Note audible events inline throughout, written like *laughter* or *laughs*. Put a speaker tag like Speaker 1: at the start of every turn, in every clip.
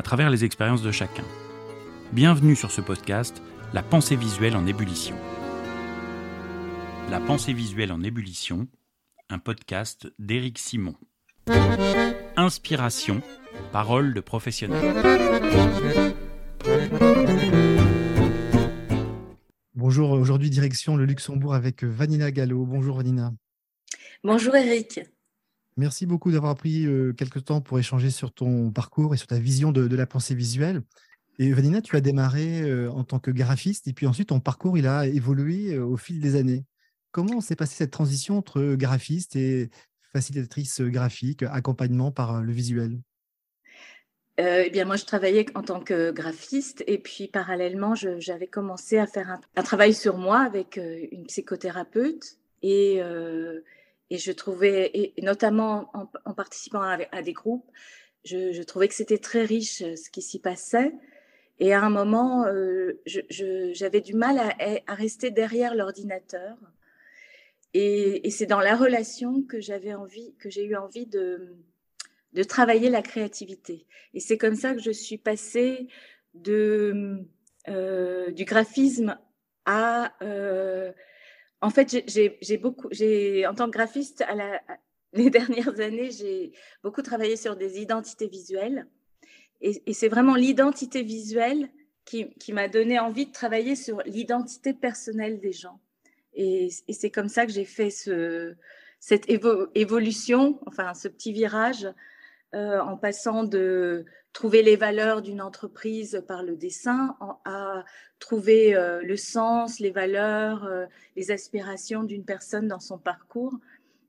Speaker 1: à travers les expériences de chacun. Bienvenue sur ce podcast, La pensée visuelle en ébullition. La pensée visuelle en ébullition, un podcast d'Éric Simon. Inspiration, parole de professionnel.
Speaker 2: Bonjour, aujourd'hui direction le Luxembourg avec Vanina Gallo. Bonjour Vanina.
Speaker 3: Bonjour Eric.
Speaker 2: Merci beaucoup d'avoir pris euh, quelques temps pour échanger sur ton parcours et sur ta vision de, la pensée visuelle. Et Vanina, tu as démarré euh, en tant que graphiste et puis ensuite ton parcours il a évolué euh, au fil des années. Comment s'est passée cette transition entre graphiste et facilitatrice graphique, accompagnement par le visuel?
Speaker 3: Eh bien, moi, je travaillais en tant que graphiste et puis parallèlement, j'avais commencé à faire un, travail sur moi avec une psychothérapeute et, et je trouvais, notamment en, participant à, des groupes, je, trouvais que c'était très riche euh, ce qui s'y passait. Et à un moment, euh, j'avais du mal à, rester derrière l'ordinateur. Et, c'est dans la relation que j'avais envie, que j'ai eu envie de, travailler la créativité. Et c'est comme ça que je suis passée euh, du graphisme à en fait, j'ai beaucoup, j'ai en tant que graphiste, à la, les *laughs* dernières années, j'ai beaucoup travaillé sur des identités visuelles. Et, c'est vraiment l'identité visuelle qui, qui m'a donné envie de travailler sur l'identité personnelle des gens. Et, c'est comme ça que j'ai fait ce, cette évolution, enfin ce petit virage, euh, en passant de trouver les valeurs d'une entreprise par le dessin à trouver euh, le sens, les valeurs, euh, les aspirations d'une personne dans son parcours.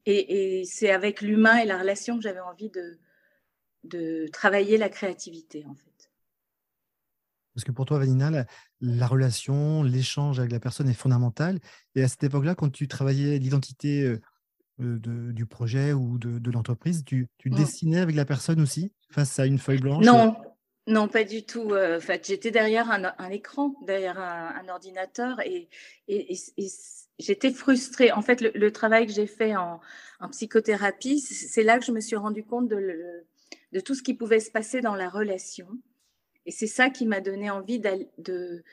Speaker 3: Et, c'est avec l'humain et la relation que j'avais envie de, travailler la créativité, en fait.
Speaker 2: Parce que pour toi, Vanina, la, la relation, l'échange avec la personne est fondamental. Et à cette époque-là, quand tu travaillais l'identité euh, du projet ou de, l'entreprise, tu, mmh. dessinais avec la personne aussi face à une feuille blanche
Speaker 3: Non, non, pas du tout. Euh, en fait, j'étais derrière un, écran, derrière un, ordinateur et, j'étais frustrée. En fait, le, travail que j'ai fait en, psychothérapie, c'est là que je me suis rendu compte de, de, tout ce qui pouvait se passer dans la relation. Et c'est ça qui m'a donné envie de,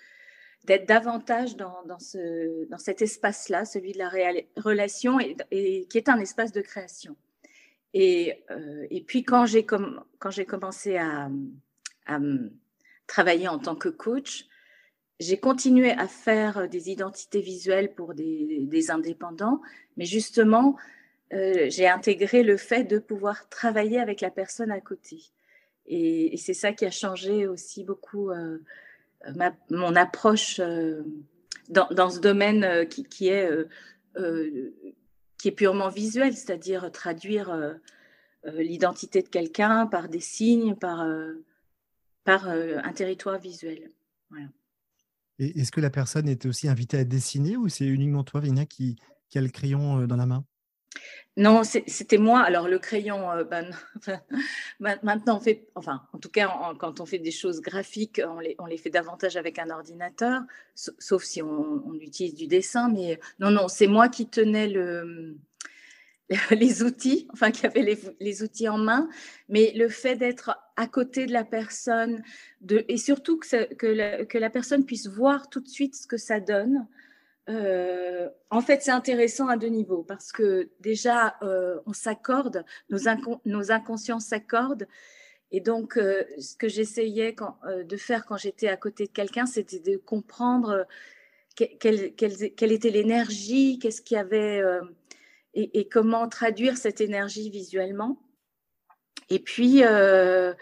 Speaker 3: d'être davantage dans, dans, ce, dans cet espace-là, celui de la relation, et, qui est un espace de création. Et, euh, et puis quand j'ai j'ai commencé à, à, travailler en tant que coach, j'ai continué à faire des identités visuelles pour des, des indépendants, mais justement, euh, j'ai intégré le fait de pouvoir travailler avec la personne à côté. Et, c'est ça qui a changé aussi beaucoup euh, mon approche euh, dans, ce domaine euh, qui, est, euh, purement visuel, c'est-à-dire traduire l'identité de quelqu'un par des signes, par, un territoire visuel.
Speaker 2: Et est-ce que la personne était aussi invitée à dessiner ou c'est uniquement toi, Vina, qui, qui a le crayon dans la main?
Speaker 3: Non, c'était moi. Alors le crayon, euh, ben, *laughs* maintenant on fait, enfin en tout cas quand on fait des choses graphiques, on les, fait davantage avec un ordinateur, sauf si on, utilise du dessin. Mais non, non, c'est moi qui tenais le, *laughs* les outils, enfin qui avait les, outils en main. Mais le fait d'être à côté de la personne, et surtout que la personne puisse voir tout de suite ce que ça donne. Euh, en fait, c'est intéressant à deux niveaux parce que déjà, euh, on s'accorde, nos, nos, inconscients s'accordent. Et donc, euh, ce que j'essayais de faire quand j'étais à côté de quelqu'un, c'était de comprendre quelle, était l'énergie, qu'est-ce qu'il y avait et, comment traduire cette énergie visuellement. Et puis, le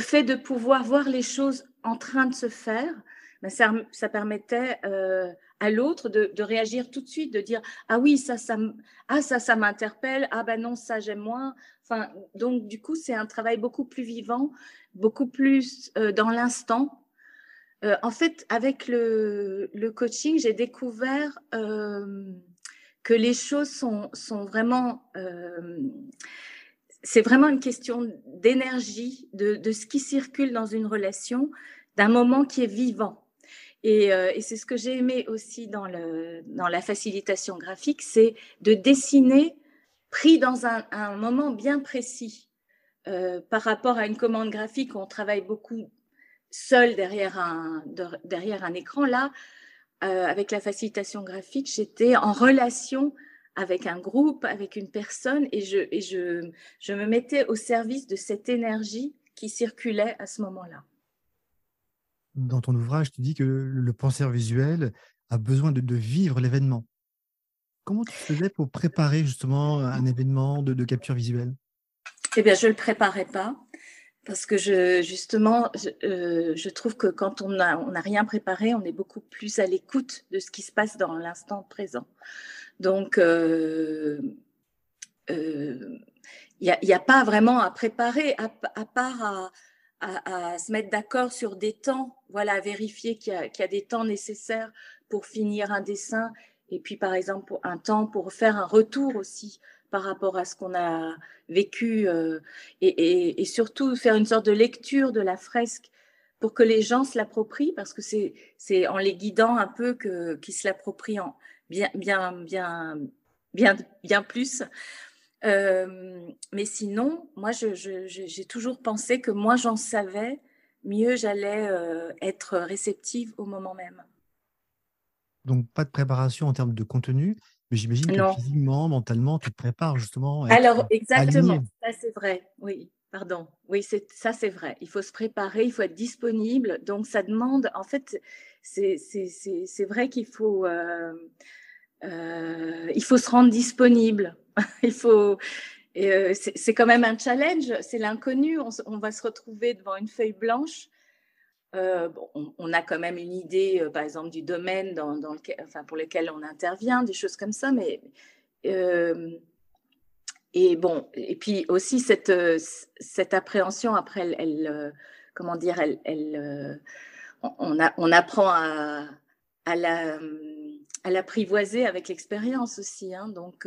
Speaker 3: fait de pouvoir voir les choses en train de se faire, ben, ça, permettait à l'autre de, réagir tout de suite, de dire ah oui ça ça ah ça ça m'interpelle ah ben non ça j'aime moins. Enfin donc du coup c'est un travail beaucoup plus vivant, beaucoup plus euh, dans l'instant. Euh, en fait avec le, coaching j'ai découvert euh, que les choses sont, sont vraiment c'est vraiment une question d'énergie, de, de, ce qui circule dans une relation, d'un moment qui est vivant. Euh, et, c'est ce que j'ai aimé aussi dans, la facilitation graphique, c'est de dessiner pris dans un, moment bien précis. Euh, par rapport à une commande graphique, on travaille beaucoup seul derrière un, écran. Là, euh, avec la facilitation graphique, j'étais en relation avec un groupe, avec une personne, et, je me mettais au service de cette énergie qui circulait à ce moment-là
Speaker 2: dans ton ouvrage, tu dis que le penseur visuel a besoin de, vivre l'événement. Comment tu faisais pour préparer justement un événement de, capture visuelle?
Speaker 3: Eh bien, je ne le préparais pas parce que je, justement, euh, je, trouve que quand on n'a on rien préparé, on est beaucoup plus à l'écoute de ce qui se passe dans l'instant présent. Donc, euh, euh, il n'y a, pas vraiment à préparer, à, à part à, à, se mettre d'accord sur des temps, voilà, à vérifier qu'il y, a des temps nécessaires pour finir un dessin, et puis par exemple un temps pour faire un retour aussi par rapport à ce qu'on a vécu, euh, et, surtout faire une sorte de lecture de la fresque pour que les gens se l'approprient, parce que c'est en les guidant un peu qu'ils se l'approprient bien, bien, bien, bien, bien plus. Euh, mais sinon, moi, j'ai toujours pensé que moi, j'en savais, mieux j'allais euh, être réceptive au moment même.
Speaker 2: Donc, pas de préparation en termes de contenu, mais j'imagine que physiquement, mentalement, tu te prépares justement.
Speaker 3: Alors, exactement, ça c'est vrai, oui. Pardon, oui, ça c'est vrai. Il faut se préparer, il faut être disponible. Donc ça demande, en fait, c'est vrai qu'il faut, euh, il faut se rendre disponible. *laughs* Il faut. Euh, c'est quand même un challenge, c'est l'inconnu. On, va se retrouver devant une feuille blanche. Euh, on, a quand même une idée, euh, par exemple, du domaine dans, lequel, enfin, pour lequel on intervient, des choses comme ça, mais et bon, et puis aussi cette, cette appréhension après, elle, comment dire, elle on, a, on, apprend à, à la à l'apprivoiser avec l'expérience aussi. Hein, donc,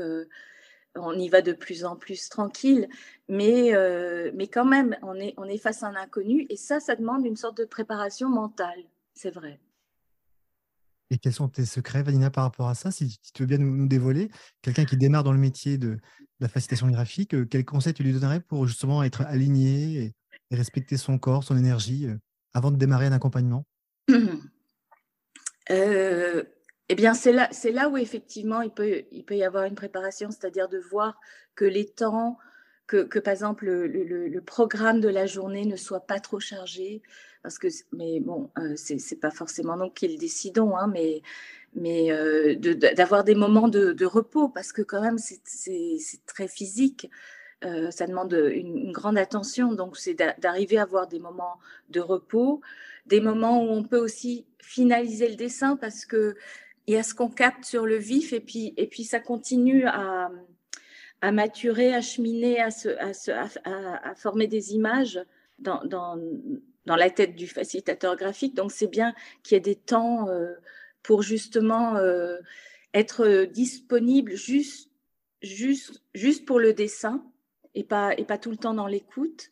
Speaker 3: on y va de plus en plus tranquille, mais, euh, mais quand même, on est, on est face à un inconnu, et ça, ça demande une sorte de préparation mentale, c'est vrai.
Speaker 2: Et quels sont tes secrets, Vanina, par rapport à ça? Si, tu veux bien nous, dévoiler, quelqu'un qui démarre dans le métier de, la facilitation graphique, euh, quel conseil tu lui donnerais pour justement être aligné et, respecter son corps, son énergie, euh, avant de démarrer un accompagnement? *clears throat*
Speaker 3: eh bien, c'est là, où effectivement il peut, il peut y avoir une préparation, c'est-à-dire de voir que les temps, que, par exemple le, programme de la journée ne soit pas trop chargé, parce que, mais bon, euh, c'est, pas forcément nous qui le décidons, hein, mais, mais euh, d'avoir des moments de, repos, parce que quand même c'est, très physique. Euh, ça demande une, grande attention, donc c'est d'arriver à avoir des moments de repos, des moments où on peut aussi finaliser le dessin parce que y a ce qu'on capte sur le vif et puis, et puis ça continue à, à maturer, à cheminer, à, se, à, à, former des images dans, dans, dans, la tête du facilitateur graphique? Donc c'est bien qu'il y ait des temps euh, pour justement euh, être disponible juste, juste, juste pour le dessin et pas, et pas tout le temps dans l'écoute.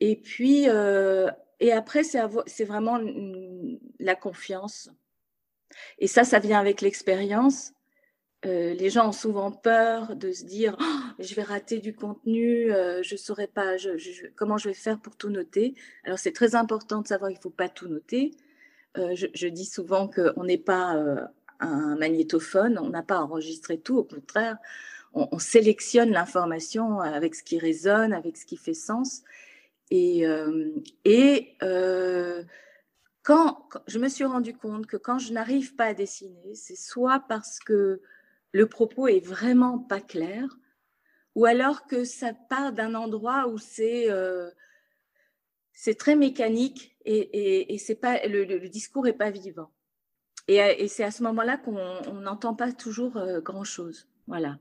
Speaker 3: Et puis, euh, et après, c'est vraiment la confiance. Et ça, ça vient avec l'expérience. Euh, les gens ont souvent peur de se dire oh, je vais rater du contenu, euh, je ne saurais pas comment je vais faire pour tout noter. Alors c'est très important de savoir qu'il ne faut pas tout noter. Euh, je, dis souvent qu'on n'est pas un magnétophone, on n'a pas enregistré tout, au contraire, on, on sélectionne l'information avec ce qui résonne, avec ce qui fait sens. Et quand, je me suis rendu compte que quand je n'arrive pas à dessiner, c'est soit parce que le propos est vraiment pas clair, ou alors que ça part d'un endroit où c'est euh, très mécanique et, le, discours est pas vivant. et, c'est à ce moment-là qu'on n'entend pas toujours grand-chose. Voilà.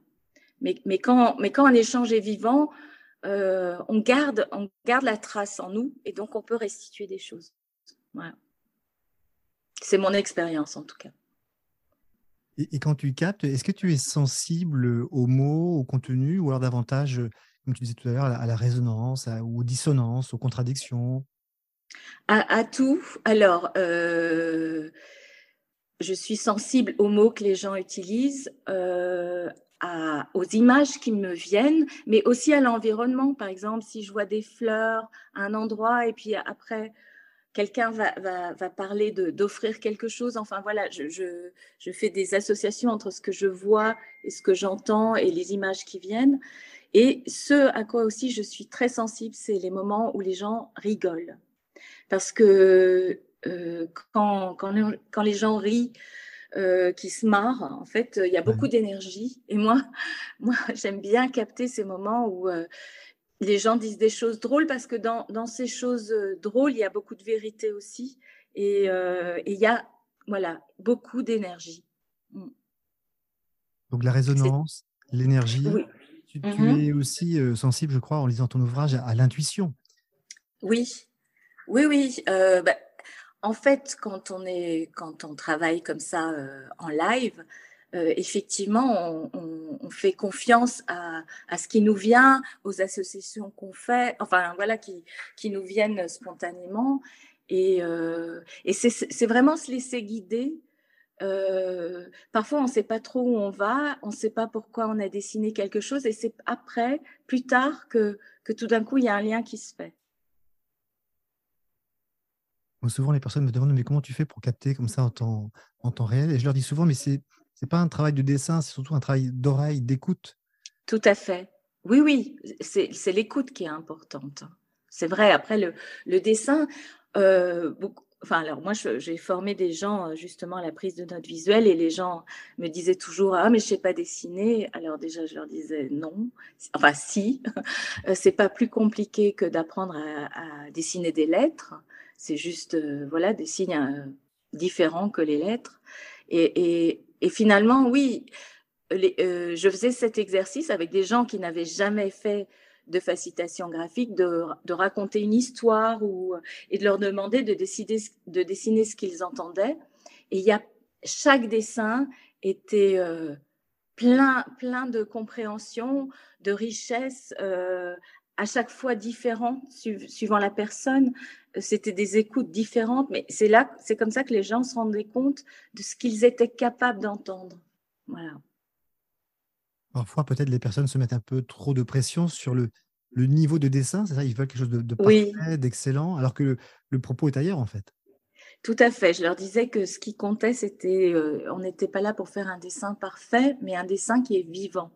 Speaker 3: Mais, quand, un échange est vivant, on, garde, on garde la trace en nous et donc on peut restituer des choses. Voilà. C'est mon expérience en tout cas.
Speaker 2: Et, quand tu captes, est-ce que tu es sensible aux mots, au contenu, ou alors davantage, comme tu disais tout à l'heure, à, la résonance, aux dissonances, aux contradictions?
Speaker 3: À, tout. Alors, euh, je suis sensible aux mots que les gens utilisent, euh, aux images qui me viennent, mais aussi à l'environnement. Par exemple, si je vois des fleurs à un endroit et puis après quelqu'un va, va, parler d'offrir quelque chose. Enfin voilà, je, je, fais des associations entre ce que je vois et ce que j'entends et les images qui viennent. Et ce à quoi aussi je suis très sensible, c'est les moments où les gens rigolent. Parce que euh, quand, quand, quand, les gens rient, euh, qui se marrent, en fait, il y a beaucoup d'énergie. Et moi, *laughs* moi j'aime bien capter ces moments où euh, les gens disent des choses drôles parce que dans, dans, ces choses euh, drôles, il y a beaucoup de vérité aussi. Et, euh, il y a voilà, beaucoup d'énergie. Mm.
Speaker 2: Donc la résonance, l'énergie. Tu, mm-hmm. es aussi euh, sensible, je crois, en lisant ton ouvrage, à, l'intuition.
Speaker 3: Oui, oui, oui. Bah, en fait, quand on, est, quand on travaille comme ça en live, euh, effectivement, on, fait confiance à, ce qui nous vient, aux associations qu'on fait, enfin voilà, qui, qui nous viennent spontanément. Et, euh, c'est vraiment se laisser guider. Euh, parfois, on ne sait pas trop où on va, on ne sait pas pourquoi on a dessiné quelque chose, et c'est après, plus tard, que, que tout d'un coup, il y a un lien qui se fait.
Speaker 2: souvent, les personnes me demandent mais comment tu fais pour capter comme ça en temps, en temps réel? Et je leur dis souvent, mais c'est c'est pas un travail de dessin, c'est surtout un travail d'oreille, d'écoute.
Speaker 3: Tout à fait. Oui, oui, c'est l'écoute qui est importante. C'est vrai. Après, le, dessin, euh, enfin, alors moi, j'ai formé des gens euh, justement à la prise de notes visuelles et les gens me disaient toujours Ah, mais je sais pas dessiner. Alors, déjà, je leur disais non. Enfin, si. Euh, c'est pas plus compliqué que d'apprendre à, dessiner des lettres. C'est juste, voilà, des signes différents que les lettres. Et, et, et finalement, oui, euh, je faisais cet exercice avec des gens qui n'avaient jamais fait de facilitation graphique, de, raconter une histoire ou, et de leur demander de, décider, de dessiner ce qu'ils entendaient. Et y a, chaque dessin était euh, plein, plein de compréhension, de richesse, euh, à chaque fois différent, suivant la personne c'était des écoutes différentes, mais c'est là, c'est comme ça que les gens se rendaient compte de ce qu'ils étaient capables d'entendre. Voilà.
Speaker 2: Parfois, peut-être les personnes se mettent un peu trop de pression sur le, le niveau de dessin, c'est ça, ils veulent quelque chose de, de parfait, d'excellent, alors que le, propos est ailleurs en fait.
Speaker 3: Tout à fait. Je leur disais que ce qui comptait, c'était, euh, on n'était pas là pour faire un dessin parfait, mais un dessin qui est vivant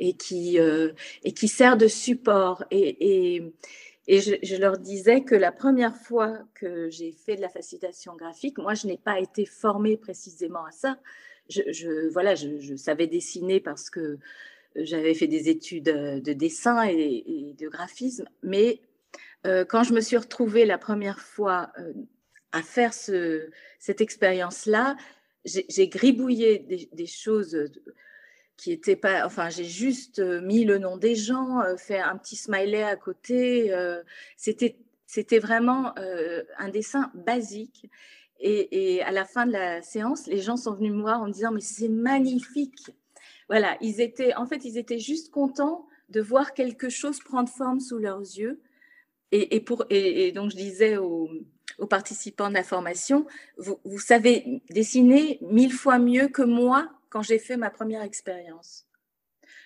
Speaker 3: et qui, euh, et qui sert de support. Et, et, et je, leur disais que la première fois que j'ai fait de la facilitation graphique, moi, je n'ai pas été formée précisément à ça. Je, voilà, je, savais dessiner parce que j'avais fait des études de dessin et, de graphisme, mais euh, quand je me suis retrouvée la première fois euh, à faire ce, cette expérience-là, j'ai gribouillé des choses qui était pas. Enfin, j'ai juste euh, mis le nom des gens, euh, fait un petit smiley à côté. Euh, c'était, c'était vraiment un dessin basique. Et, à la fin de la séance, les gens sont venus me voir en me disant mais c'est magnifique. Voilà, ils étaient, en fait, ils étaient juste contents de voir quelque chose prendre forme sous leurs yeux. Et, et pour, et, donc je disais aux, aux participants de la formation, vous, vous savez dessiner mille fois mieux que moi quand j'ai fait ma première expérience.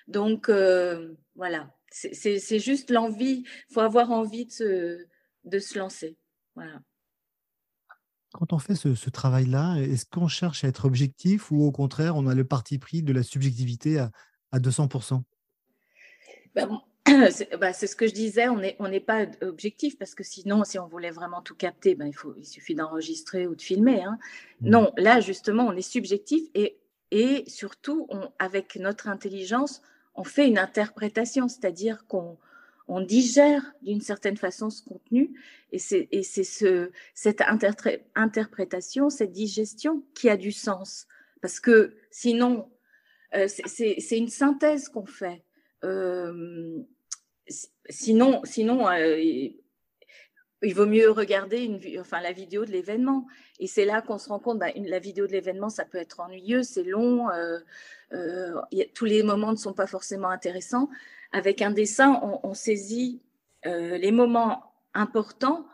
Speaker 3: Donc, euh, voilà, c'est juste l'envie, il faut avoir envie de se, de se lancer. Voilà.
Speaker 2: Quand on fait ce, travail-là, est-ce qu'on cherche à être objectif ou au contraire, on a le parti pris de la subjectivité à, à 200%
Speaker 3: ben, *clears throat* bah, c'est ce que je disais, on n'est on pas objectif parce que sinon, si on voulait vraiment tout capter, ben, il, faut, il suffit d'enregistrer ou de filmer. Hein. Mmh. Non, là, justement, on est subjectif et et surtout, avec notre intelligence, on fait une interprétation, c'est-à-dire qu'on on digère d'une certaine façon ce contenu et c'est ce, cette interprétation, cette digestion qui a du sens. Parce que sinon, euh, c'est une synthèse qu'on fait. Euh, sinon, sinon euh, il vaut mieux regarder enfin, la vidéo de l'événement. Et c'est là qu'on se rend compte, bah, la vidéo de l'événement, ça peut être ennuyeux, c'est long, tous les moments ne sont pas forcément intéressants. Avec un dessin, on, saisit les moments importants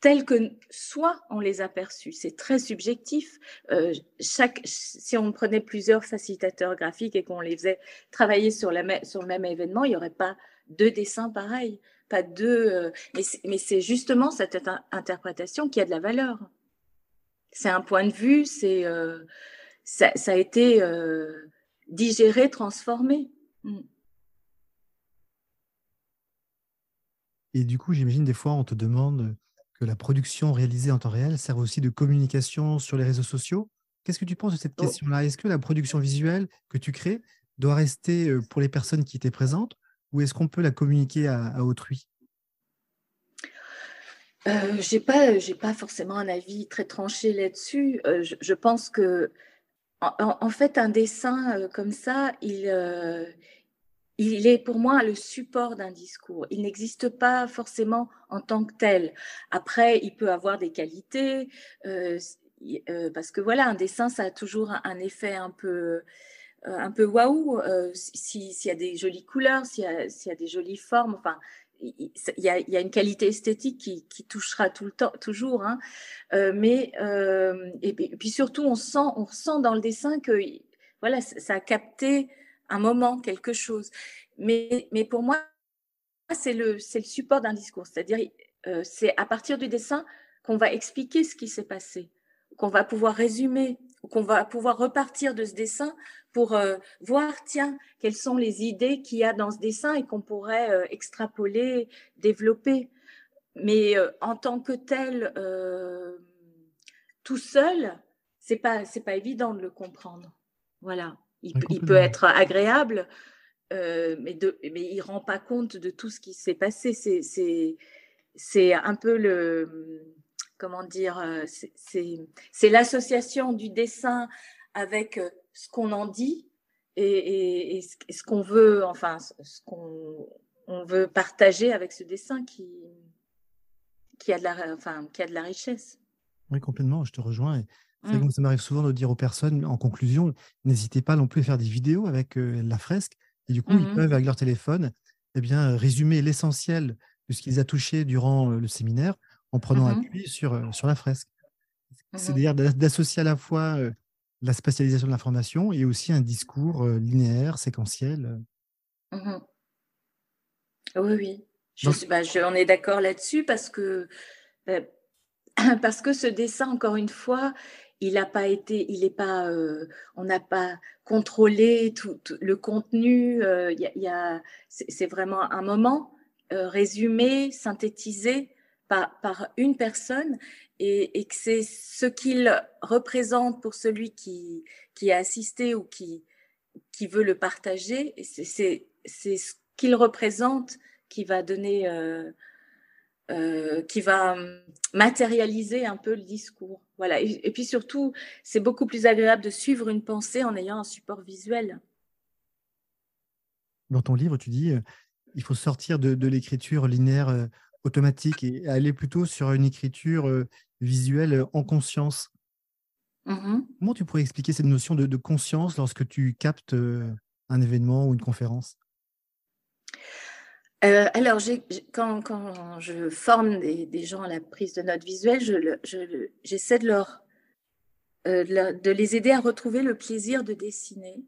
Speaker 3: tels que soit on les a perçus. C'est très subjectif. Euh, chaque, si on prenait plusieurs facilitateurs graphiques et qu'on les faisait travailler sur le même événement, il n'y aurait pas deux dessins pareils. Pas deux, euh, mais c'est justement cette interprétation qui a de la valeur. C'est un point de vue, c'est euh, ça, ça, a été digéré, transformé. Mm.
Speaker 2: Et du coup, j'imagine des fois, on te demande que la production réalisée en temps réel sert aussi de communication sur les réseaux sociaux. Qu'est-ce que tu penses de cette oh. question-là? Est-ce que la production visuelle que tu crées doit rester euh, pour les personnes qui étaient présentes ou est-ce qu'on peut la communiquer à, autrui?
Speaker 3: Euh, Je n'ai pas, pas forcément un avis très tranché là-dessus. Euh, je, pense que, en, fait, un dessin euh, comme ça, il, il est pour moi le support d'un discours. Il n'existe pas forcément en tant que tel. Après, il peut avoir des qualités, euh, euh, parce que voilà, un dessin, ça a toujours un, effet un peu, euh, un peu waouh. S'il y a des jolies couleurs, s'il y, a des jolies formes, enfin, il y, a, une qualité esthétique qui, touchera tout le temps, toujours. Hein. mais et, puis surtout, on sent, on ressent dans le dessin que voilà, ça a capté un moment, quelque chose. Mais, mais pour moi, c'est le, le support d'un discours. C'est-à-dire, euh, c'est à partir du dessin qu'on va expliquer ce qui s'est passé, qu'on va pouvoir résumer, qu'on va pouvoir repartir de ce dessin pour euh, voir, tiens, quelles sont les idées qu'il y a dans ce dessin et qu'on pourrait euh, extrapoler, développer. Mais en tant que tel, tout seul, c'est pas c'est pas évident de le comprendre. Voilà. Il, peut être agréable, euh, mais, de, mais il ne rend pas compte de tout ce qui s'est passé. C'est un peu le. Comment dire euh, C'est l'association du dessin avec euh, ce qu'on en dit et, ce qu'on veut, enfin, ce qu'on on veut partager avec ce dessin qui, qui, a de la, enfin, qui a de la richesse.
Speaker 2: Oui, complètement, je te rejoins. Mmh. ça m'arrive souvent de dire aux personnes, en conclusion, n'hésitez pas non plus à faire des vidéos avec la fresque. Et du coup, ils mmh peuvent, avec leur téléphone, eh bien, résumer l'essentiel de ce qu'ils ont touché durant le séminaire en prenant mmh appui sur, sur la fresque. C'est-à-dire d'associer à la fois la spatialisation de l'information et aussi un discours linéaire, séquentiel.
Speaker 3: Oui, oui. Je, bah, on est d'accord là-dessus parce que, bah, *clears throat* parce que ce dessin, encore une fois, il n'a pas été, il est pas, euh, on n'a pas contrôlé tout, le contenu. Euh, c'est vraiment un moment résumé, synthétisé par, par une personne et, que c'est ce qu'il représente pour celui qui, qui a assisté ou qui, qui veut le partager. C'est ce qu'il représente qui va donner, qui va matérialiser un peu le discours. Voilà. Et, puis surtout, c'est beaucoup plus agréable de suivre une pensée en ayant un support visuel.
Speaker 2: Dans ton livre, tu dis euh, il faut sortir de, l'écriture linéaire euh, automatique et aller plutôt sur une écriture euh, visuelle en conscience. Mmh Comment tu pourrais expliquer cette notion de conscience lorsque tu captes un événement ou une conférence?
Speaker 3: Euh, alors, quand, quand, je forme des, gens à la prise de notes visuelles, j'essaie de, euh, leur, de, les aider à retrouver le plaisir de dessiner.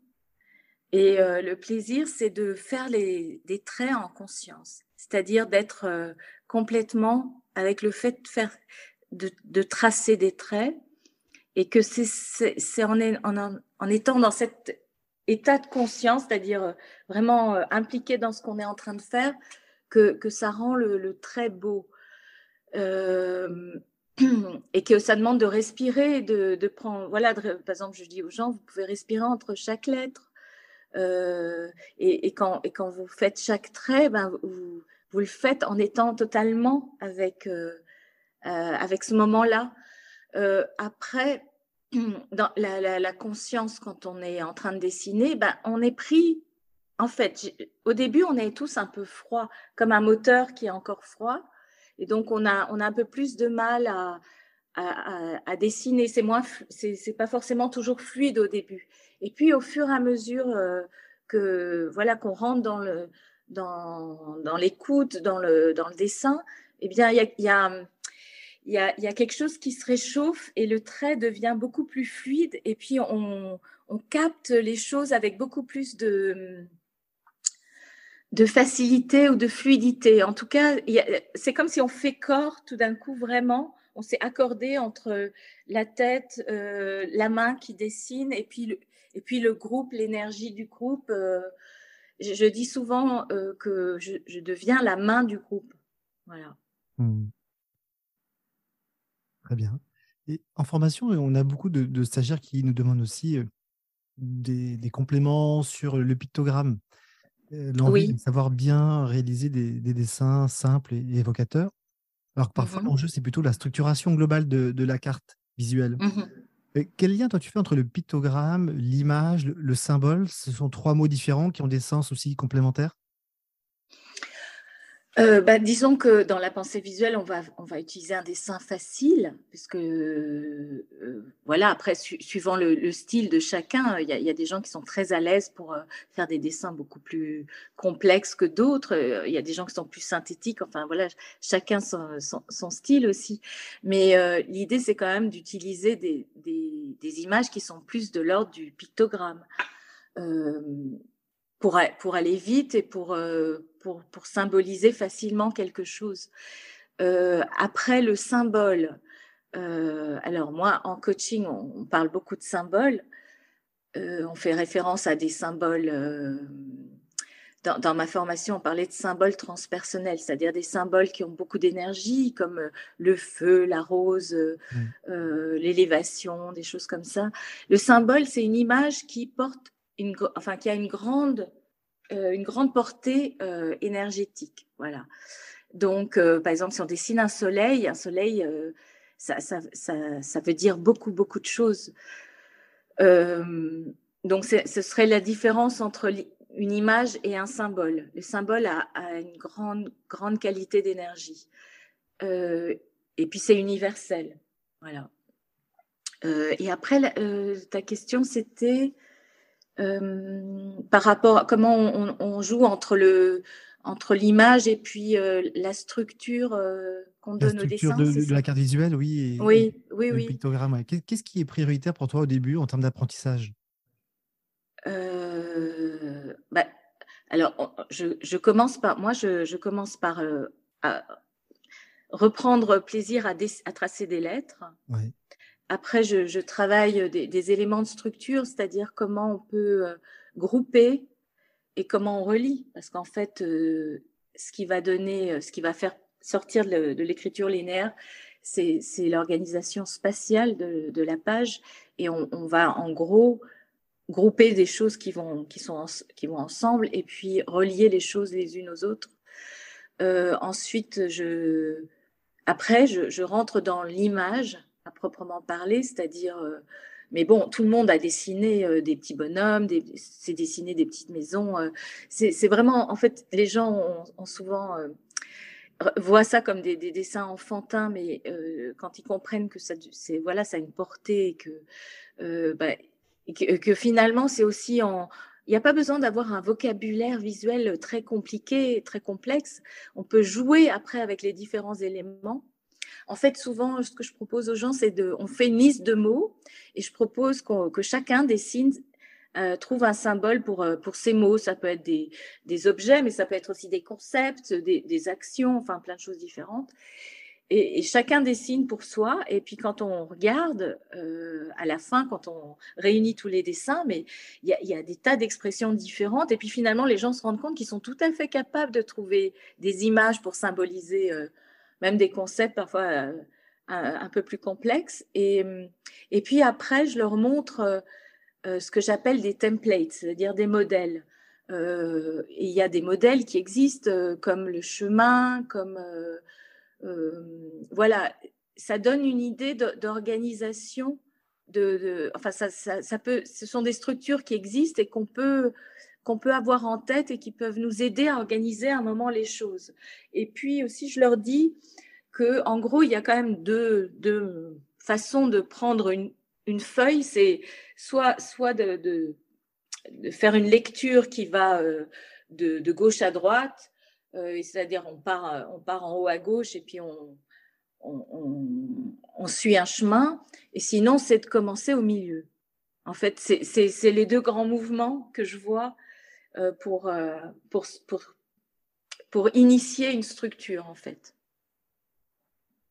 Speaker 3: Et euh, le plaisir, c'est de faire les, des traits en conscience, c'est-à-dire d'être complètement avec le fait de, faire, de, tracer des traits et que c'est en, étant dans cette état de conscience, c'est-à-dire euh, vraiment euh, impliqué dans ce qu'on est en train de faire, que, ça rend le, très beau. Euh, *clears throat* et que ça demande de respirer, de, prendre, voilà, par exemple, je dis aux gens, vous pouvez respirer entre chaque lettre. et, et, quand, et quand vous faites chaque trait, ben, vous, vous le faites en étant totalement avec, avec ce moment-là. après, *clears throat* dans la, conscience, quand on est en train de dessiner, ben, on est pris. En fait, au début, on est tous un peu froid, comme un moteur qui est encore froid. Et donc, on a, on a un peu plus de mal à, à, dessiner. C'est moins, c'est pas forcément toujours fluide au début. Et puis, au fur et à mesure euh, que voilà qu'on rentre dans le dans, l'écoute, dans le dessin, eh bien, il y a, quelque chose qui se réchauffe et le trait devient beaucoup plus fluide et puis on, capte les choses avec beaucoup plus de, facilité ou de fluidité. En tout cas, c'est comme si on fait corps tout d'un coup vraiment. On s'est accordé entre la tête, euh, la main qui dessine et puis le, et puis le groupe, l'énergie du groupe. Euh, je, dis souvent euh, que je, je, deviens la main du groupe. Voilà. Hmm.
Speaker 2: Très bien. Et en formation, on a beaucoup de, stagiaires qui nous demandent aussi euh, des, compléments sur le pictogramme. Euh, de savoir bien réaliser des, dessins simples et, évocateurs. Alors que parfois, mmh l'enjeu, c'est plutôt la structuration globale de, la carte visuelle. Mmh quel lien, toi, tu fais entre le pictogramme, l'image, le symbole? Ce sont trois mots différents qui ont des sens aussi complémentaires?
Speaker 3: Euh, bah, disons que dans la pensée visuelle, on va, on va utiliser un dessin facile, puisque euh, voilà, après, suivant le, style de chacun, il y, a des gens qui sont très à l'aise pour euh, faire des dessins beaucoup plus complexes que d'autres. Il y a des gens qui sont plus synthétiques. Enfin voilà, chacun son, style aussi. Mais l'idée, c'est quand même d'utiliser des, des, des, images qui sont plus de l'ordre du pictogramme pour, pour aller vite et pour, euh, pour, pour symboliser facilement quelque chose. Euh, après, le symbole. Euh, alors moi, en coaching, on, parle beaucoup de symboles. on fait référence à des symboles. Dans, dans, ma formation, on parlait de symboles transpersonnels, c'est-à-dire des symboles qui ont beaucoup d'énergie, comme le feu, la rose, mmh. l'élévation, des choses comme ça. Le symbole, c'est une image qui porte enfin, qui a une grande, euh, une grande portée euh, énergétique. Voilà. Donc, euh, par exemple, si on dessine un soleil, un soleil, ça, ça, ça, veut dire beaucoup, beaucoup de choses. donc, ce serait la différence entre une image et un symbole. Le symbole a, une grande, grande qualité d'énergie. et puis, c'est universel. Voilà. et après, ta question, c'était euh, par rapport à comment on, joue entre le entre l'image et puis euh, la structure euh, qu'on donne au dessin.
Speaker 2: De, de la carte visuelle, oui.
Speaker 3: Et, oui, oui,
Speaker 2: oui. pictogramme. Qu'est-ce qui est prioritaire pour toi au début en termes d'apprentissage?
Speaker 3: Bah, Alors, je, je, commence par, moi, je, je commence par reprendre plaisir à, à, tracer des lettres. Oui. Après, je, travaille des, éléments de structure, c'est-à-dire comment on peut euh, grouper et comment on relie. Parce qu'en fait, euh, ce qui va donner, euh, ce qui va faire sortir de l'écriture linéaire, c'est l'organisation spatiale de, la page. Et on, va en gros grouper des choses qui vont, qui sont qui vont ensemble et puis relier les choses les unes aux autres. ensuite, après, je rentre dans l'image à proprement parler, c'est-à-dire, euh, mais bon, tout le monde a dessiné euh, des petits bonhommes, c'est dessiné des petites maisons. Euh, c'est vraiment, en fait, les gens ont, souvent voient ça comme des, dessins enfantins, mais quand ils comprennent que ça, voilà, ça a une portée que, bah, que, que, finalement c'est aussi en, il n'y a pas besoin d'avoir un vocabulaire visuel très compliqué, très complexe. On peut jouer après avec les différents éléments en fait, souvent, ce que je propose aux gens, c'est de, on fait une liste de mots et je propose que chacun dessine, euh, trouve un symbole pour, euh, pour ces mots. Ça peut être des, des, objets, mais ça peut être aussi des concepts, des, des actions, enfin plein de choses différentes. Et, chacun dessine pour soi. Et puis quand on regarde euh, à la fin, quand on réunit tous les dessins, mais il y, y, a des tas d'expressions différentes. Et puis finalement, les gens se rendent compte qu'ils sont tout à fait capables de trouver des images pour symboliser même des concepts parfois euh, un, peu plus complexes. Et, et puis après, je leur montre euh, ce que j'appelle des templates, c'est-à-dire des modèles. il y a des modèles qui existent comme le chemin, comme voilà, ça donne une idée d'organisation. De, enfin, ça, ça, peut, ce sont des structures qui existent et qu'on peut, qu'on peut avoir en tête et qui peuvent nous aider à organiser un moment les choses. Et puis aussi, je leur dis que, en gros, il y a quand même deux, deux façons de prendre une, une feuille. C'est soit, soit de, de, faire une lecture qui va euh, de, de gauche à droite, euh, c'est-à-dire on part, on part en haut à gauche et puis on, on, on, suit un chemin. Et sinon, c'est de commencer au milieu. En fait, c'est les deux grands mouvements que je vois pour, euh, pour, pour, pour, initier une structure, en fait.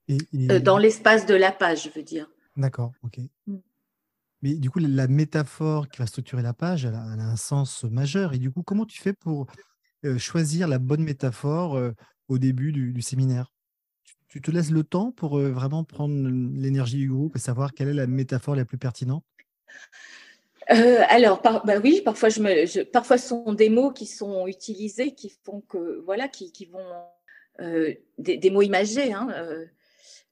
Speaker 3: Euh, dans l'espace de la page, je veux dire.
Speaker 2: D'accord, ok. Mm. Mais du coup, la métaphore qui va structurer la page, elle a, un sens majeur. Et du coup, comment tu fais pour choisir la bonne métaphore au début du, séminaire? Tu, te laisses le temps pour vraiment prendre l'énergie du groupe et savoir quelle est la métaphore la plus pertinente?
Speaker 3: Euh, alors, bah oui, parfois, je parfois, ce sont des mots qui sont utilisés, qui font que, voilà, qui, vont, euh, des, mots imagés. Hein,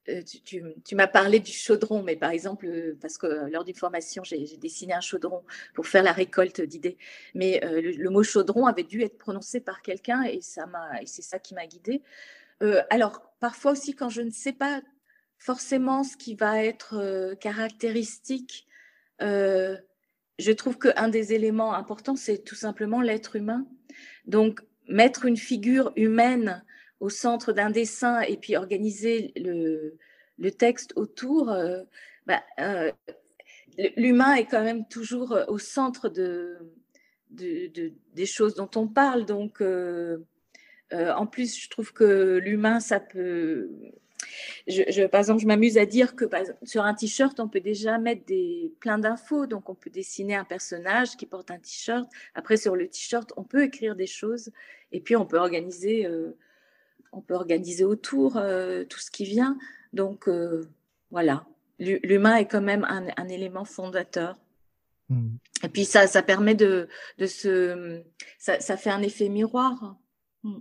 Speaker 3: euh, tu, m'as parlé du chaudron, mais par exemple, parce que lors d'une formation, j'ai dessiné un chaudron pour faire la récolte d'idées. Mais le, mot chaudron avait dû être prononcé par quelqu'un et et c'est ça qui m'a guidée. alors, parfois aussi, quand je ne sais pas forcément ce qui va être caractéristique je trouve qu'un des éléments importants, c'est tout simplement l'être humain. Donc, mettre une figure humaine au centre d'un dessin et puis organiser le, texte autour, euh, bah, euh, l'humain est quand même toujours au centre de, de, des choses dont on parle. Donc, euh, en plus, je trouve que l'humain, ça peut je, par exemple, je m'amuse à dire que sur un t-shirt, on peut déjà mettre des, plein d'infos. Donc, on peut dessiner un personnage qui porte un t-shirt. Après, sur le t-shirt, on peut écrire des choses. Et puis, on peut organiser, euh, on peut organiser autour euh, tout ce qui vient. Donc, euh, voilà. L'humain est quand même un, élément fondateur. Mmh. Et puis, ça, ça permet de, de se. Ça, ça, fait un effet miroir. Mmh.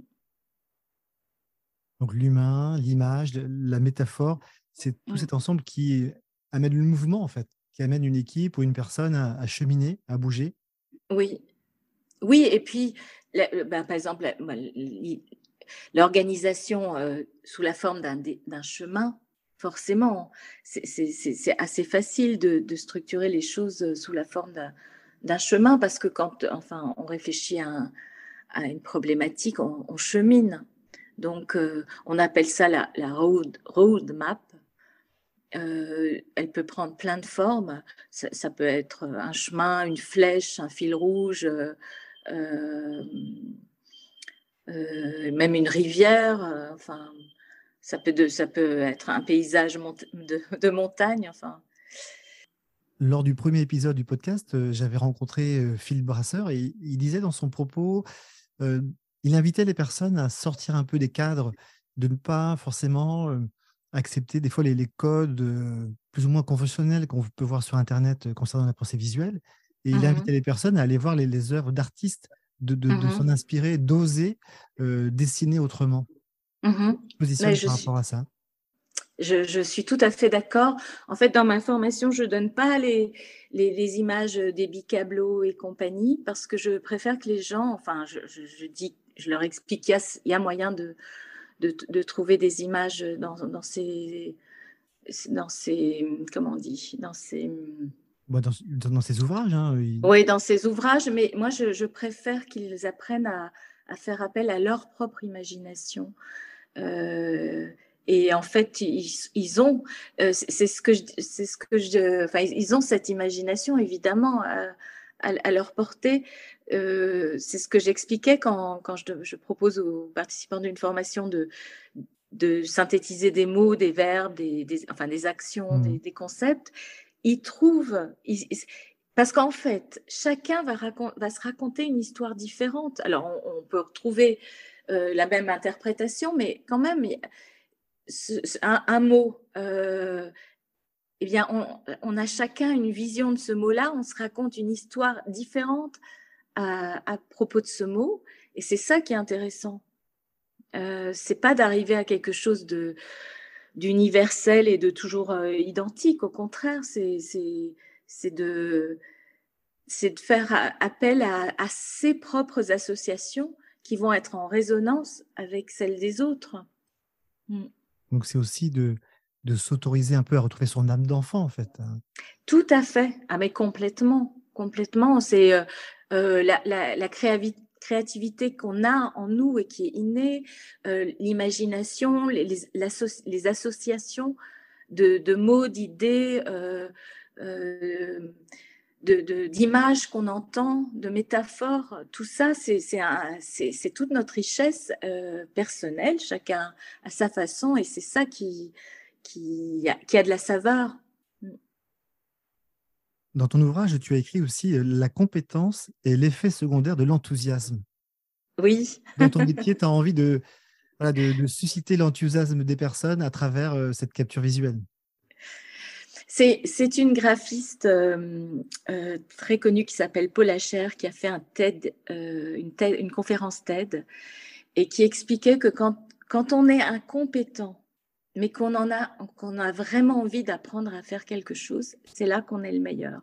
Speaker 2: Donc l'humain, l'image, la métaphore, c'est tout cet ensemble qui amène le mouvement, en fait, qui amène une équipe ou une personne à, cheminer, à bouger.
Speaker 3: Oui, oui, et puis, bah, par exemple, l'organisation euh, sous la forme d'un chemin, forcément, c'est assez facile de, structurer les choses sous la forme d'un chemin parce que quand enfin, on réfléchit à, une problématique, on chemine. Donc, euh, on appelle ça la, road, map. Euh, elle peut prendre plein de formes. Ça, peut être un chemin, une flèche, un fil rouge, euh, même une rivière. enfin, ça peut, ça peut être un paysage de, montagne. Enfin.
Speaker 2: Lors du premier épisode du podcast, j'avais rencontré Phil Brasseur et il disait dans son propos il invitait les personnes à sortir un peu des cadres, de ne pas forcément accepter des fois les, codes plus ou moins conventionnels qu'on peut voir sur Internet concernant la pensée visuelle. Et il mmh invitait les personnes à aller voir les, œuvres d'artistes, de, mmh s'en inspirer, d'oser dessiner autrement. Mmh Position par rapport à ça?
Speaker 3: Je, suis tout à fait d'accord. En fait, dans ma formation, je ne donne pas les, les, images des bicablots et compagnie parce que je préfère que les gens, enfin, je, je dis je leur explique qu'il y, a moyen de, de, trouver des images dans, dans, ces, dans ces, comment on dit, dans ces...
Speaker 2: Bah, dans, dans, ces ouvrages. Hein,
Speaker 3: Oui, dans ces ouvrages, mais moi, je, préfère qu'ils apprennent à, à, faire appel à leur propre imagination. Euh, et en fait, ils, ils ont, euh, c'est ce que je, c'est ce que je, enfin, ils ont cette imagination évidemment à, à leur portée. Euh, c'est ce que j'expliquais quand, quand je, propose aux participants d'une formation de, de synthétiser des mots, des verbes, des, enfin des actions, mmh. des, concepts. Ils trouvent, parce qu'en fait, chacun va, va, se raconter une histoire différente. Alors, on, peut retrouver euh, la même interprétation, mais quand même, un, mot, euh, eh bien, on, on, a chacun une vision de ce mot-là, on se raconte une histoire différente à, propos de ce mot. Et c'est ça qui est intéressant. Euh, c'est pas d'arriver à quelque chose de d'universel et de toujours euh, identique. Au contraire, c'est c'est de c'est de faire appel à, ses propres associations qui vont être en résonance avec celles des autres.
Speaker 2: Mm. Donc c'est aussi de, de s'autoriser un peu à retrouver son âme d'enfant, en fait. Hein.
Speaker 3: Tout à fait. Ah, mais complètement. Complètement. C'est euh, euh, la, créativité qu'on a en nous et qui est innée, euh, l'imagination, les, associations de, mots, d'idées, d'images qu'on entend, de métaphores, tout ça, c'est toute notre richesse personnelle, chacun à sa façon, et c'est ça qui, qui a, qui a de la saveur.
Speaker 2: Dans ton ouvrage, tu as écrit aussi euh, la compétence et l'effet secondaire de l'enthousiasme.
Speaker 3: Oui. *laughs*
Speaker 2: Dans ton métier, tu as envie de, voilà, de, susciter l'enthousiasme des personnes à travers euh, cette capture visuelle.
Speaker 3: C'est une graphiste euh, très connue qui s'appelle Paul Acher, qui a fait un TED, une, TED, une conférence TED, et qui expliquait que quand, quand on est incompétent mais qu'on en a, qu'on a vraiment envie d'apprendre à faire quelque chose, c'est là qu'on est le meilleur.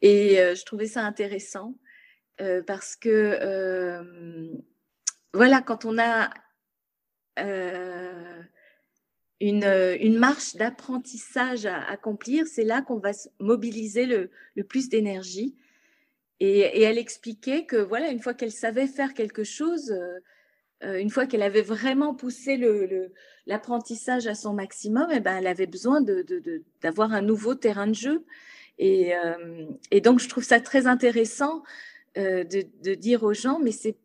Speaker 3: Et euh, je trouvais ça intéressant euh, parce que, euh, voilà, quand on a une, marche d'apprentissage à accomplir, c'est là qu'on va mobiliser le, plus d'énergie. Et, et, elle expliquait que, voilà, une fois qu'elle savait faire quelque chose, une fois qu'elle avait vraiment poussé l'apprentissage à son maximum, eh ben, elle avait besoin d'avoir un nouveau terrain de jeu. Et, euh, donc, je trouve ça très intéressant euh, de, dire aux gens, mais c'est,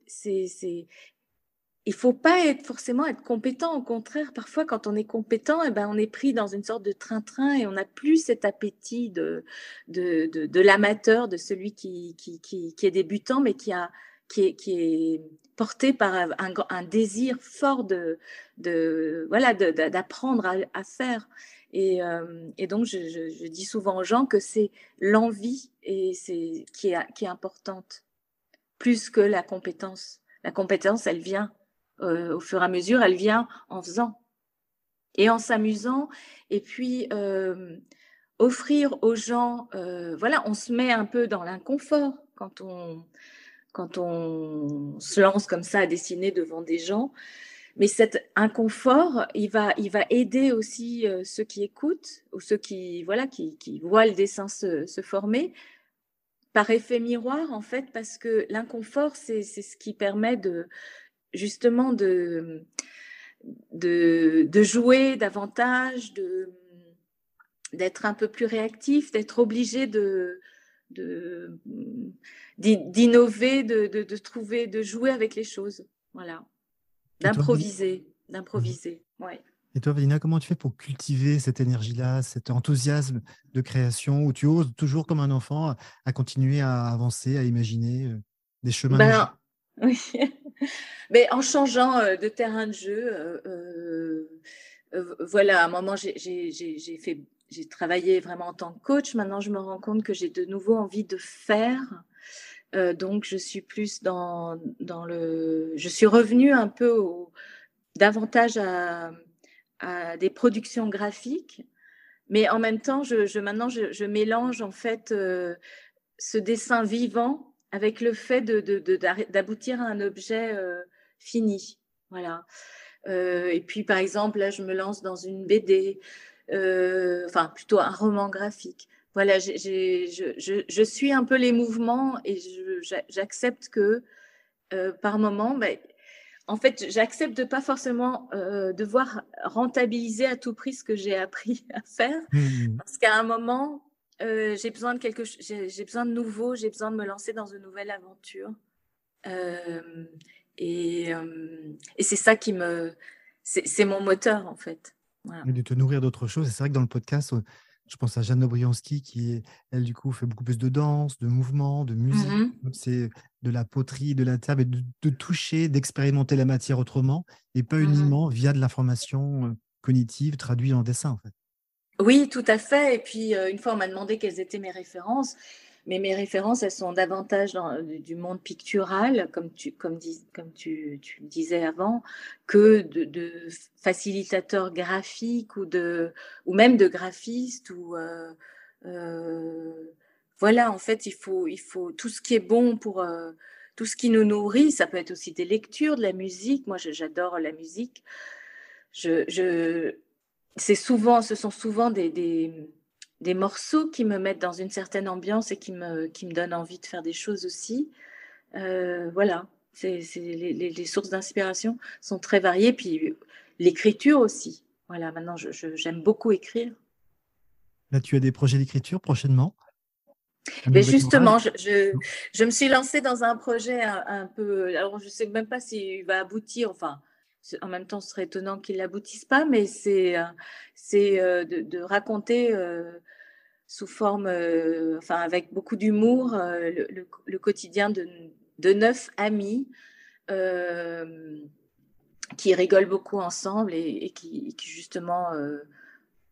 Speaker 3: il faut pas être forcément être compétent. Au contraire, parfois, quand on est compétent, eh ben, on est pris dans une sorte de train-train et on n'a plus cet appétit de, l'amateur, de celui qui est débutant, mais qui a qui est, qui porté par un, désir fort de, voilà d'apprendre à, faire. Et, euh, donc, je, dis souvent aux gens que c'est l'envie et c'est qui est, qui est importante, plus que la compétence. La compétence, elle vient euh, au fur et à mesure, elle vient en faisant et en s'amusant. Et puis, euh, offrir aux gens, voilà, on se met un peu dans l'inconfort quand on, quand on se lance comme ça à dessiner devant des gens. Mais cet inconfort, il va, il va aider aussi euh, ceux qui écoutent ou ceux qui, voilà, qui, voient le dessin se, se, former par effet miroir, en fait, parce que l'inconfort, c'est ce qui permet de, justement de, de, de jouer davantage, d'être un peu plus réactif, d'être obligé de, de d'innover, de, de, trouver, de jouer avec les choses, voilà, d'improviser, d'improviser, ouais.
Speaker 2: Et toi, Valina, comment tu fais pour cultiver cette énergie-là, cet enthousiasme de création où tu oses toujours, comme un enfant, à continuer à avancer, à imaginer euh, des chemins
Speaker 3: ben, *laughs* oui. Mais en changeant euh, de terrain de jeu, euh, voilà, à un moment, j'ai fait j'ai travaillé vraiment en tant que coach. Maintenant, je me rends compte que j'ai de nouveau envie de faire. Euh, donc, je suis plus dans, dans le. Je suis revenue un peu davantage à, des productions graphiques, mais en même temps, je, maintenant, je, mélange en fait euh, ce dessin vivant avec le fait d'aboutir de, de, à un objet euh, fini. Voilà. Et puis, par exemple, là, je me lance dans une BD. Euh, enfin plutôt un roman graphique. Voilà, je, je, suis un peu les mouvements et j'accepte que euh, par moment, ben, en fait, j'accepte de pas forcément euh, devoir rentabiliser à tout prix ce que j'ai appris *laughs* à faire, mmh parce qu'à un moment, j'ai besoin de quelque, j'ai besoin de nouveau, j'ai besoin de me lancer dans une nouvelle aventure, et, et c'est ça qui me, c'est mon moteur en fait.
Speaker 2: Et de te nourrir d'autres choses. Et c'est vrai que dans le podcast, je pense à Jeanne Obrianski qui, elle, du coup, fait beaucoup plus de danse, de mouvement, de musique. Mmh c'est de la poterie, de la table, et de, toucher, d'expérimenter la matière autrement, et pas mmh uniquement via de l'information cognitive traduite en dessin, en fait.
Speaker 3: Oui, tout à fait. Et puis, une fois, on m'a demandé quelles étaient mes références. Mais mes références, elles sont davantage dans, du monde pictural, comme tu, comme tu, disais avant, que de, de facilitateurs graphiques ou, de, ou même de graphistes. Ou, euh, euh, voilà, en fait, il faut, il faut tout ce qui est bon pour euh, tout ce qui nous nourrit. Ça peut être aussi des lectures, de la musique. Moi, j'adore la musique. Je, je, souvent, ce sont souvent des, des des morceaux qui me mettent dans une certaine ambiance et qui me, qui me donnent envie de faire des choses aussi. Euh, voilà, c'est, les, sources d'inspiration sont très variées. Puis l'écriture aussi. Voilà, maintenant, j'aime beaucoup écrire.
Speaker 2: Là, tu as des projets d'écriture prochainement?
Speaker 3: Mais justement, je, je, me suis lancée dans un projet un, peu. Alors, je ne sais même pas s'il va aboutir. Enfin, en même temps, ce serait étonnant qu'il n'aboutisse pas, mais c'est euh, c'est euh, de, de, raconter sous forme, euh, enfin avec beaucoup d'humour, euh, le, quotidien de, neuf amis euh, qui rigolent beaucoup ensemble et, qui, justement,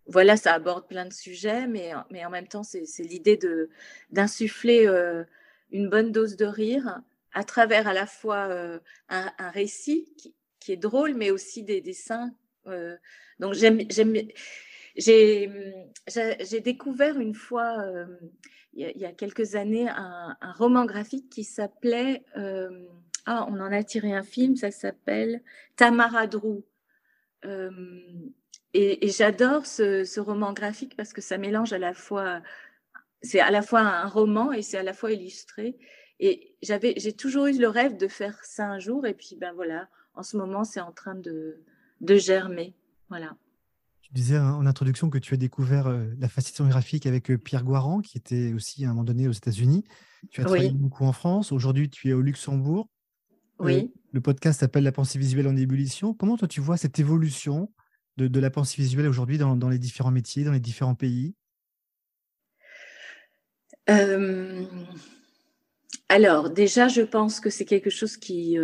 Speaker 3: voilà, ça aborde plein de sujets, mais, mais en même temps, c'est l'idée d'insuffler une bonne dose de rire à travers à la fois un, récit qui, qui, est drôle, mais aussi des dessins. donc j'aime j'ai découvert une fois, euh, il, y a, quelques années, un, roman graphique qui s'appelait, euh, ah, on en a tiré un film, ça s'appelle Tamara Drew. Euh, et, j'adore ce, roman graphique parce que ça mélange à la fois, c'est à la fois un roman et c'est à la fois illustré. Et j'ai toujours eu le rêve de faire ça un jour. Et puis, ben voilà, en ce moment, c'est en train de, de germer. Voilà.
Speaker 2: Tu disais en introduction que tu as découvert euh, la fascination graphique avec euh, Pierre Guaran, qui était aussi à un moment donné aux États-Unis. Tu as travaillé beaucoup en France. Aujourd'hui, tu es au Luxembourg.
Speaker 3: Euh, oui.
Speaker 2: le podcast s'appelle La pensée visuelle en ébullition. Comment toi, tu vois cette évolution de, la pensée visuelle aujourd'hui dans, les différents métiers, dans les différents pays?
Speaker 3: Alors, déjà, je pense que c'est quelque chose qui,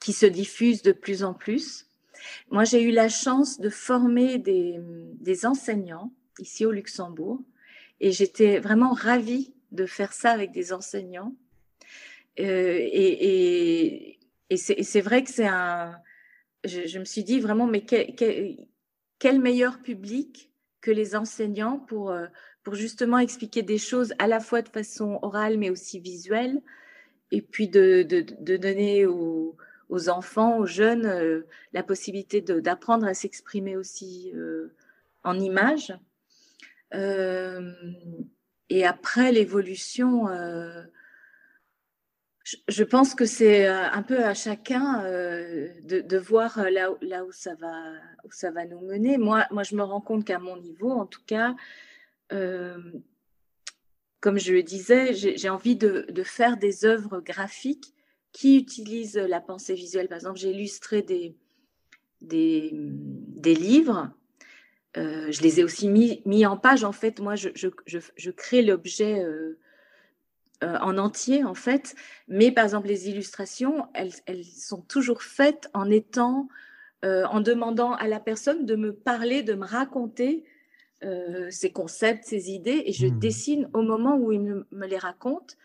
Speaker 3: qui se diffuse de plus en plus. Moi, j'ai eu la chance de former des, enseignants ici au Luxembourg et j'étais vraiment ravie de faire ça avec des enseignants. Euh, et, c'est vrai que c'est un. Je, me suis dit vraiment, mais quel, meilleur public que les enseignants pour, euh, pour justement expliquer des choses à la fois de façon orale mais aussi visuelle et puis de, de donner aux, aux enfants, aux jeunes, euh, la possibilité d'apprendre à s'exprimer aussi euh, en images. Euh, et après l'évolution, je, pense que c'est un peu à chacun de, voir là, où, ça va, où ça va nous mener. Moi, moi je me rends compte qu'à mon niveau, en tout cas, comme je le disais, j'ai envie de, faire des œuvres graphiques qui utilise la pensée visuelle. Par exemple, j'ai illustré des, des, des livres. Euh, je les ai aussi mis, mis, en page. En fait, moi, je, je, je, crée l'objet euh, euh, en entier, en fait. Mais par exemple, les illustrations, elles, elles sont toujours faites en étant, en demandant à la personne de me parler, de me raconter ses concepts, ses idées, et je mmh. dessine au moment où il me les raconte.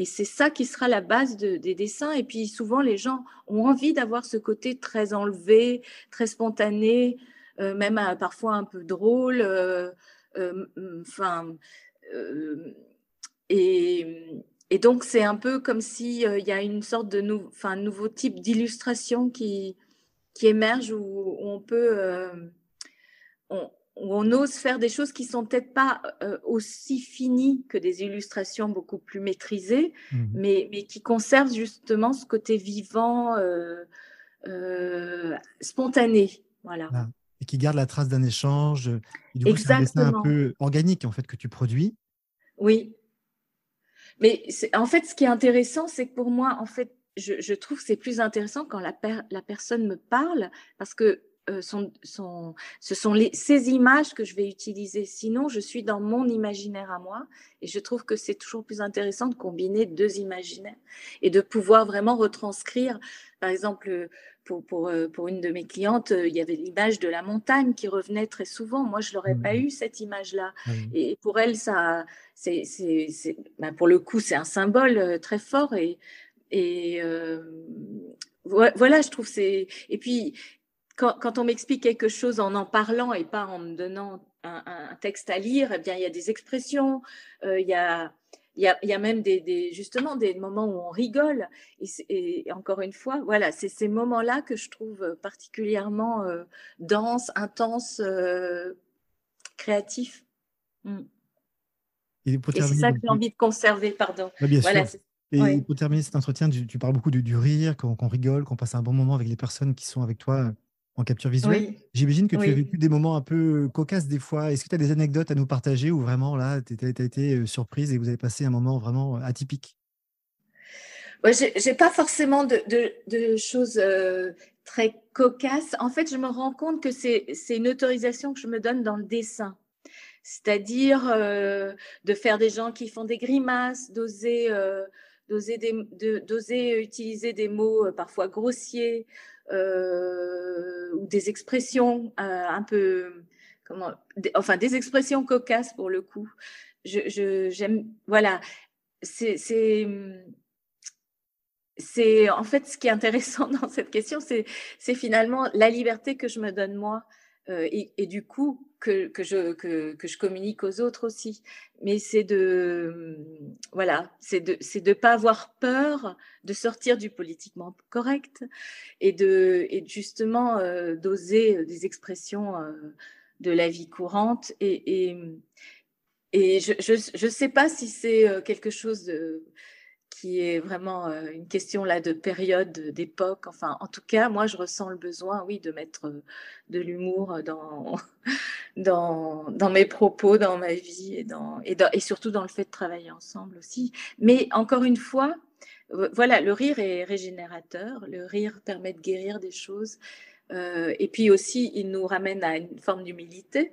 Speaker 3: Et c'est ça qui sera la base des dessins. Et puis souvent, les gens ont envie d'avoir ce côté très enlevé, très spontané, euh, même euh, parfois un peu drôle. Euh, enfin, et, donc, c'est un peu comme s'il il y a une sorte de nouveau type d'illustration qui émerge où, on peut où on ose faire des choses qui sont peut-être pas euh, aussi finies que des illustrations beaucoup plus maîtrisées, mmh mais, mais, qui conservent justement ce côté vivant, euh, euh, spontané. Voilà. Ah,
Speaker 2: et qui garde la trace d'un échange. du coup, c'est un dessin un peu organique en fait que tu produis.
Speaker 3: Oui. Mais en fait, ce qui est intéressant, c'est que pour moi, en fait, je, je trouve que c'est plus intéressant quand la, la personne me parle, parce que euh, sont, sont, ce sont les, ces images que je vais utiliser. Sinon, je suis dans mon imaginaire à moi et je trouve que c'est toujours plus intéressant de combiner deux imaginaires et de pouvoir vraiment retranscrire. Par exemple, pour, pour, euh, pour une de mes clientes, il y avait l'image de la montagne qui revenait très souvent. Moi, je n'aurais pas mmh. eu cette image-là. Et pour elle, ça, c'est, c'est, ben pour le coup, c'est un symbole très fort et, et voilà, je trouve c'est. Et puis, quand, on m'explique quelque chose en en parlant et pas en me donnant un, texte à lire, eh bien, il y a des expressions, euh, il, y a, il, y a, il y a même des, justement des moments où on rigole. Et, encore une fois, voilà, c'est ces moments-là que je trouve particulièrement euh, denses, intenses, euh, créatifs. Mm. Et, c'est ça que j'ai envie de conserver, pardon.
Speaker 2: voilà, et pour terminer cet entretien, tu, parles beaucoup du, rire, qu'on rigole, qu'on passe un bon moment avec les personnes qui sont avec toi en capture visuelle. J'imagine que tu as vécu des moments un peu cocasses des fois. Est-ce que tu as des anecdotes à nous partager ou vraiment là, tu as, été euh, surprise et vous avez passé un moment vraiment euh, atypique?
Speaker 3: Ouais, J'ai pas forcément de, choses très cocasses. En fait, je me rends compte que c'est une autorisation que je me donne dans le dessin c'est-à-dire de faire des gens qui font des grimaces, d'oser d'oser utiliser des mots euh, parfois grossiers euh, ou des expressions euh, un peu, comment, enfin des expressions cocasses pour le coup. Je, j'aime, voilà, c'est, c'est, c'est en fait ce qui est intéressant *laughs* dans cette question, c'est, c'est finalement la liberté que je me donne moi. Et, et, du coup, que, je, que, je communique aux autres aussi. Mais c'est de, voilà, c'est de c'est pas avoir peur de sortir du politiquement correct et de et justement euh, d'oser des expressions euh, de la vie courante et et, et je, je sais pas si c'est euh, quelque chose de qui est vraiment euh, une question là de période, d'époque. Enfin, en tout cas, moi, je ressens le besoin, oui, de mettre euh, de l'humour dans, *laughs* dans, dans, mes propos, dans ma vie et, dans, et, surtout dans le fait de travailler ensemble aussi. Mais encore une fois, voilà, le rire est régénérateur. Le rire permet de guérir des choses. Euh, et puis aussi, il nous ramène à une forme d'humilité.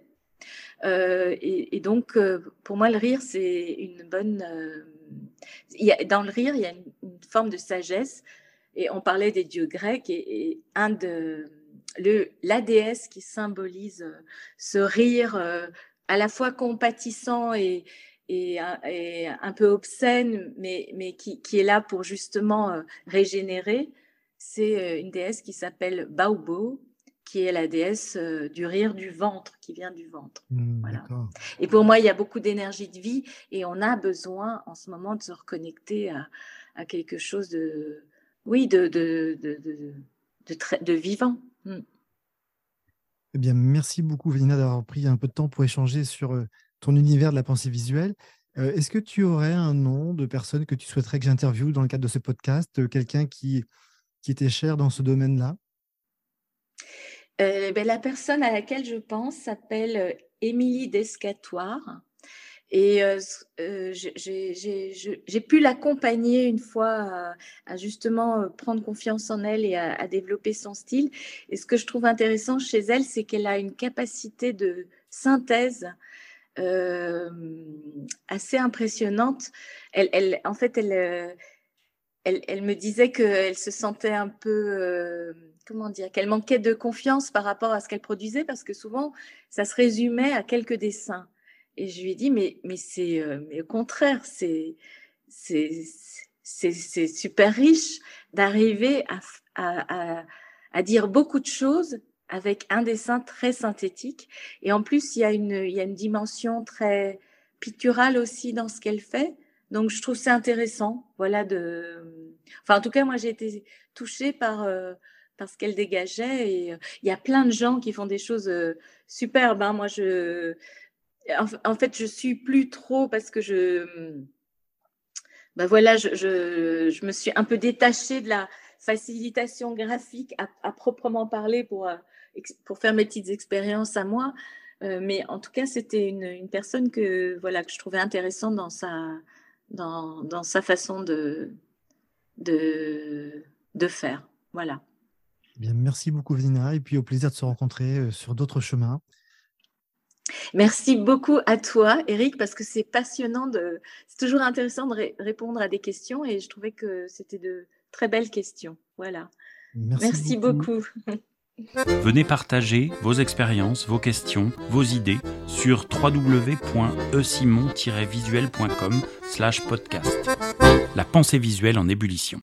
Speaker 3: et, donc, pour moi, le rire, c'est une bonne dans le rire, il y a une, forme de sagesse. Et on parlait des dieux grecs et, un de le, la déesse qui symbolise euh, ce rire euh, à la fois compatissant et, et, un peu obscène, mais, mais qui, qui, est là pour justement euh, régénérer, c'est une déesse qui s'appelle Baobo, qui est la déesse euh, du rire du ventre, qui vient du ventre. Mmh, voilà. Et pour moi, il y a beaucoup d'énergie de vie et on a besoin en ce moment de se reconnecter à, à quelque chose de, oui, de, de, de, de, de vivant. Mmh.
Speaker 2: Eh bien, merci beaucoup, Vélina, d'avoir pris un peu de temps pour échanger sur euh, ton univers de la pensée visuelle. Euh, est-ce que tu aurais un nom de personne que tu souhaiterais que j'interviewe dans le cadre de ce podcast, quelqu'un qui, qui était cher dans ce domaine-là?
Speaker 3: Euh, ben, la personne à laquelle je pense s'appelle euh, Émilie Descatoire. Et euh, j'ai pu l'accompagner une fois à, justement prendre confiance en elle et à, développer son style. Et ce que je trouve intéressant chez elle, c'est qu'elle a une capacité de synthèse assez impressionnante. Elle, elle, en fait, elle, elle, me disait qu'elle se sentait un peu comment dire, qu'elle manquait de confiance par rapport à ce qu'elle produisait parce que souvent, ça se résumait à quelques dessins. Et je lui ai dit, mais, mais c'est, euh, mais au contraire, c'est, c'est, c'est, super riche d'arriver à, à, à, dire beaucoup de choses avec un dessin très synthétique. Et en plus, il y a une, il y a une dimension très picturale aussi dans ce qu'elle fait. Donc, je trouve c'est intéressant, voilà, de. Enfin, en tout cas, moi, j'ai été touchée par euh, parce qu'elle dégageait. Et euh, il y a plein de gens qui font des choses euh, superbes. Hein. Moi, je, en, fait, je suis plus trop parce que je, ben voilà, je, je, me suis un peu détachée de la facilitation graphique à, proprement parler pour, euh, pour faire mes petites expériences à moi. mais en tout cas, c'était une, une, personne que, voilà, que je trouvais intéressante dans sa, dans, dans sa façon de, de, de faire. Voilà.
Speaker 2: Eh bien, merci beaucoup, Vanina, et puis au plaisir de se rencontrer sur d'autres chemins.
Speaker 3: Merci beaucoup à toi, Eric, parce que c'est passionnant. De... C'est toujours intéressant de répondre à des questions et je trouvais que c'était de très belles questions. Voilà. Merci, beaucoup. *laughs*
Speaker 1: Venez partager vos expériences, vos questions, vos idées sur www.esimon-visuel.com/podcast. La pensée visuelle en ébullition.